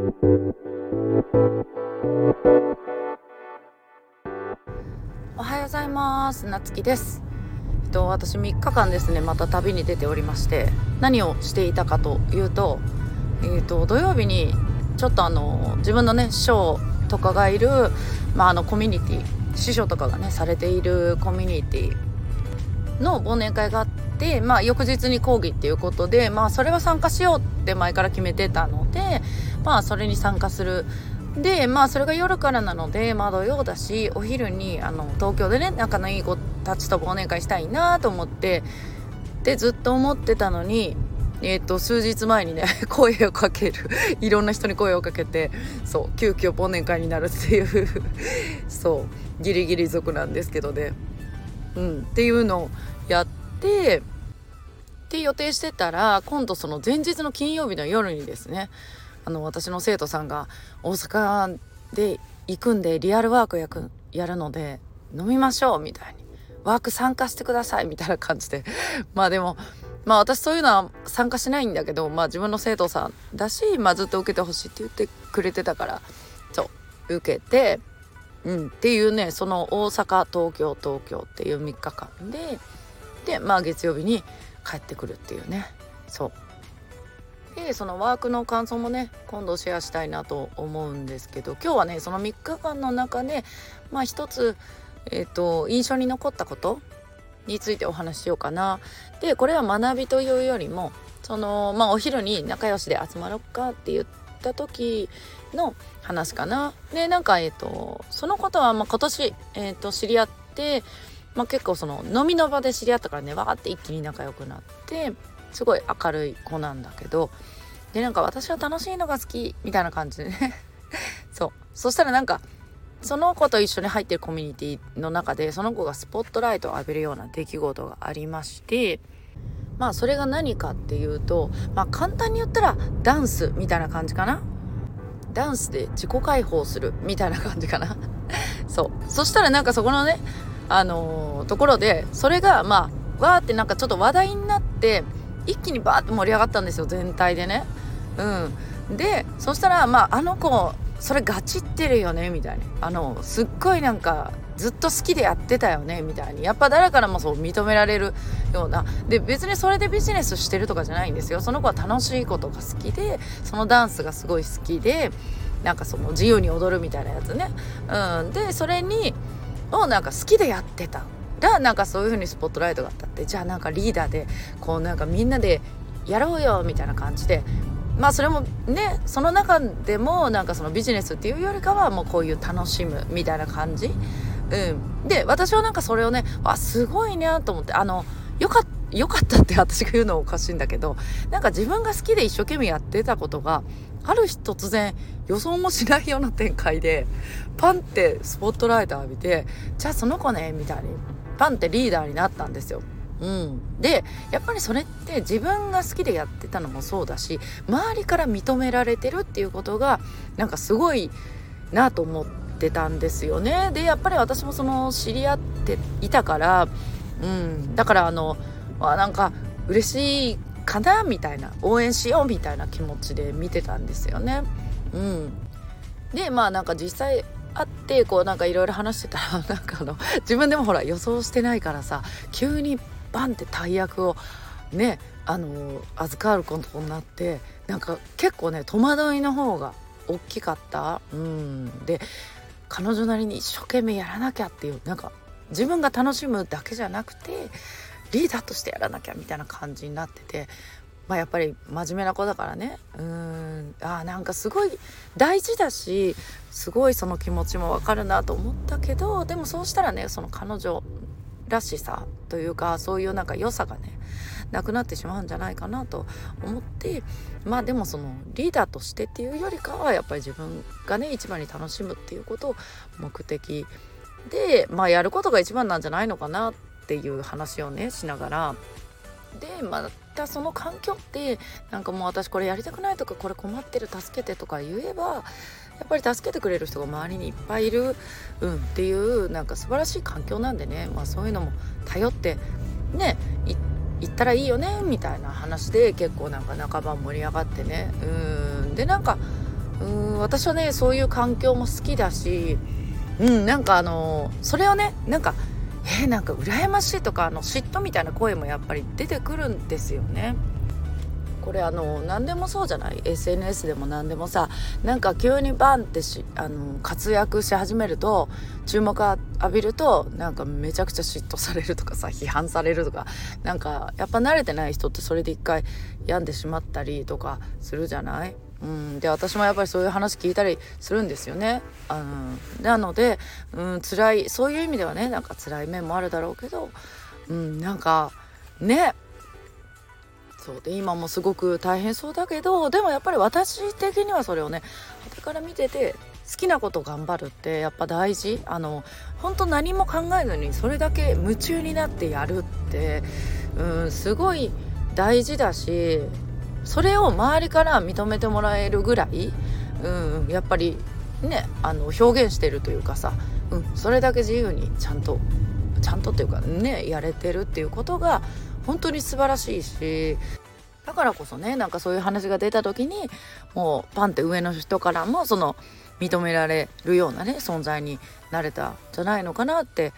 おはようございます。なつきです。えっと私3日間ですねまた旅に出ておりまして何をしていたかというとえっと土曜日にちょっとあの自分のね師匠とかがいるまああのコミュニティ師匠とかがねされているコミュニティの忘年会があってまあ翌日に講義っていうことでまあそれは参加しようって前から決めてたのでまあそれに参加する。でまあそれが夜からなのでまあ土曜だしお昼にあの東京でね仲のいい子たちと忘年会したいなと思ってでずっと思ってたのにえー、と数日前にね 声をかける。いろんな人に声をかけてそう急遽忘年会になるっていう。そうギリギリ族なんですけどね。うんっていうのをやってって予定してたら今度その前日の金曜日の夜にですねあの私の生徒さんが大阪で行くんでリアルワークやくやるので飲みましょうみたいに。ワーク参加してくださいみたいな感じで。まあでもまあ私そういうのは参加しないんだけどまあ自分の生徒さんだし、まあ、ずっと受けてほしいって言ってくれてたからそう受けてうんっていうねその大阪東京東京っていう3日間ででまあ月曜日に帰ってくるっていうね。そう。でそのワークの感想もね今度シェアしたいなと思うんですけど今日はねその3日間の中でまあ一つ、えーと、印象に残ったことについてお話ししようかな。でこれは学びというよりもそのまあお昼に仲良しで集まろっかって言った時の話かな。でなんかえっ、ー、とそのことはまあ今年、えーと、知り合って、まあ、結構その飲みの場で知り合ったからねわーって一気に仲良くなってすごい明るい子なんだけどでなんか私は楽しいのが好きみたいな感じ。で ねそう。そしたらなんかその子と一緒に入ってるコミュニティの中でその子がスポットライトを浴びるような出来事がありましてまあそれが何かっていうとまあ簡単に言ったらダンスみたいな感じかな。ダンスで自己解放するみたいな感じかな。そう。そしたらなんかそこのねあのー、ところでそれがまあわーってなんかちょっと話題になって一気にバーって盛り上がったんですよ全体でね。うん。でそしたらまああの子それガチってるよねみたいにあのすっごいなんかずっと好きでやってたよねみたいにやっぱ誰からもそう認められるような。で別にそれでビジネスしてるとかじゃないんですよ。その子は楽しいことが好きでそのダンスがすごい好きでなんかその自由に踊るみたいなやつね。うん。でそれにをなんか好きでやってたらなんかそういう風にスポットライトが当たってじゃあなんかリーダーでこうなんかみんなでやろうよみたいな感じでまあそれもねその中でもなんかそのビジネスっていうよりかはもうこういう楽しむみたいな感じ、うん、で私はなんかそれをねわすごいなと思ってあのよかったよかったって私が言うのはおかしいんだけどなんか自分が好きで一生懸命やってたことがある日突然予想もしないような展開でパンってスポットライト浴びてじゃあその子ねみたいにパンってリーダーになったんですよ。うん、でやっぱりそれって自分が好きでやってたのもそうだし周りから認められてるっていうことがなんかすごいなと思ってたんですよね。でやっぱり私もその知り合っていたから、うん、だからあのあなんか嬉しいかなみたいな応援しようみたいな気持ちで見てたんですよね。うん、でまあなんか実際会ってこうなんかいろいろ話してたら なんかあの自分でもほら予想してないからさ急にバンって大役をねあの預かることになってなんか結構ね戸惑いの方が大きかった。うん。で彼女なりに一生懸命やらなきゃっていうなんか自分が楽しむだけじゃなくてリーダーとしてやらなきゃみたいな感じになっててまあやっぱり真面目な子だからね。うん。あなんかすごい大事だしすごいその気持ちもわかるなと思ったけどでもそうしたらねその彼女らしさというかそういうなんか良さがねなくなってしまうんじゃないかなと思ってまあでもそのリーダーとしてっていうよりかはやっぱり自分がね一番に楽しむっていうことを目的でまあやることが一番なんじゃないのかなってていう話をねしながら。でまたその環境ってなんかもう私これやりたくないとかこれ困ってる助けてとか言えばやっぱり助けてくれる人が周りにいっぱいいる、うん、っていうなんか素晴らしい環境なんでね、まあ、そういうのも頼ってね行ったらいいよねみたいな話で結構なんか半ば盛り上がってね。うん。でなんかうん私はねそういう環境も好きだしうんなんかあのそれをねなんかえー、なんか羨ましいとかあの嫉妬みたいな声もやっぱり出てくるんですよね。これあの何でもそうじゃない？SNS でも何でもさなんか急にバンってしあの活躍し始めると注目浴びるとなんかめちゃくちゃ嫉妬されるとかさ批判されるとかなんかやっぱ慣れてない人ってそれで一回病んでしまったりとかするじゃない？うん、で私もやっぱりそういう話聞いたりするんですよね。うん、なので、うん、辛いそういう意味ではねなんか辛い面もあるだろうけど、うん、なんかね。そうで今もすごく大変そうだけどでもやっぱり私的にはそれをね傍から見てて好きなこと頑張るってやっぱ大事。あの本当何も考えずにそれだけ夢中になってやるってうんすごい大事だしそれを周りから認めてもらえるぐらい、うん、やっぱりねあの表現してるというかさ、うん、それだけ自由にちゃんとちゃんとっていうかねやれてるっていうことが本当に素晴らしいしだからこそねなんかそういう話が出た時にもうパンって上の人からもその認められるようなね存在になれたんじゃないのかなって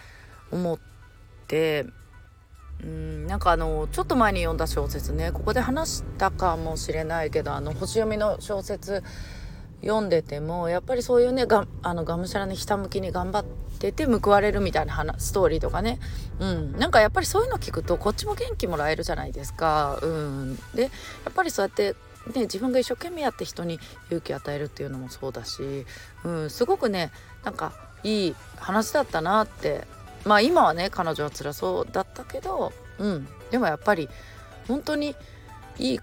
思ってうんなんかあのちょっと前に読んだ小説ねここで話したかもしれないけどあの星読みの小説読んでてもやっぱりそういうねがあのがむしゃらにひたむきに頑張ってて報われるみたいな話ストーリーとかね、うん、なんかやっぱりそういうの聞くとこっちも元気もらえるじゃないですか。うん、でやっぱりそうやってね、自分が一生懸命やって人に勇気与えるっていうのもそうだし、うん、すごくねなんかいい話だったなってまあ今はね彼女は辛そうだったけど、うん、でもやっぱり本当にいい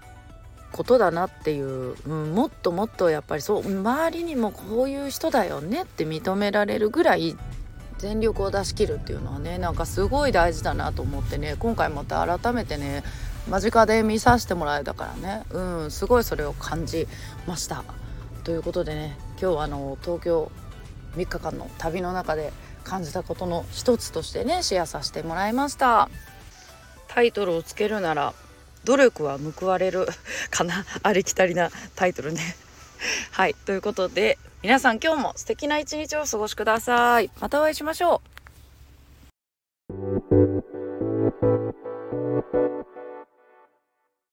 ことだなっていう、うん、もっともっとやっぱりそう周りにもこういう人だよねって認められるぐらい全力を出し切るっていうのはねなんかすごい大事だなと思ってね今回また改めてね間近で見させてもらえたからねうんすごいそれを感じました。ということでね今日はあの東京3日間の旅の中で感じたことの一つとしてねシェアさせてもらいました。タイトルをつけるなら努力は報われる かな？ありきたりなタイトルね。はいということで皆さん今日も素敵な一日をお過ごしください。またお会いしましょう。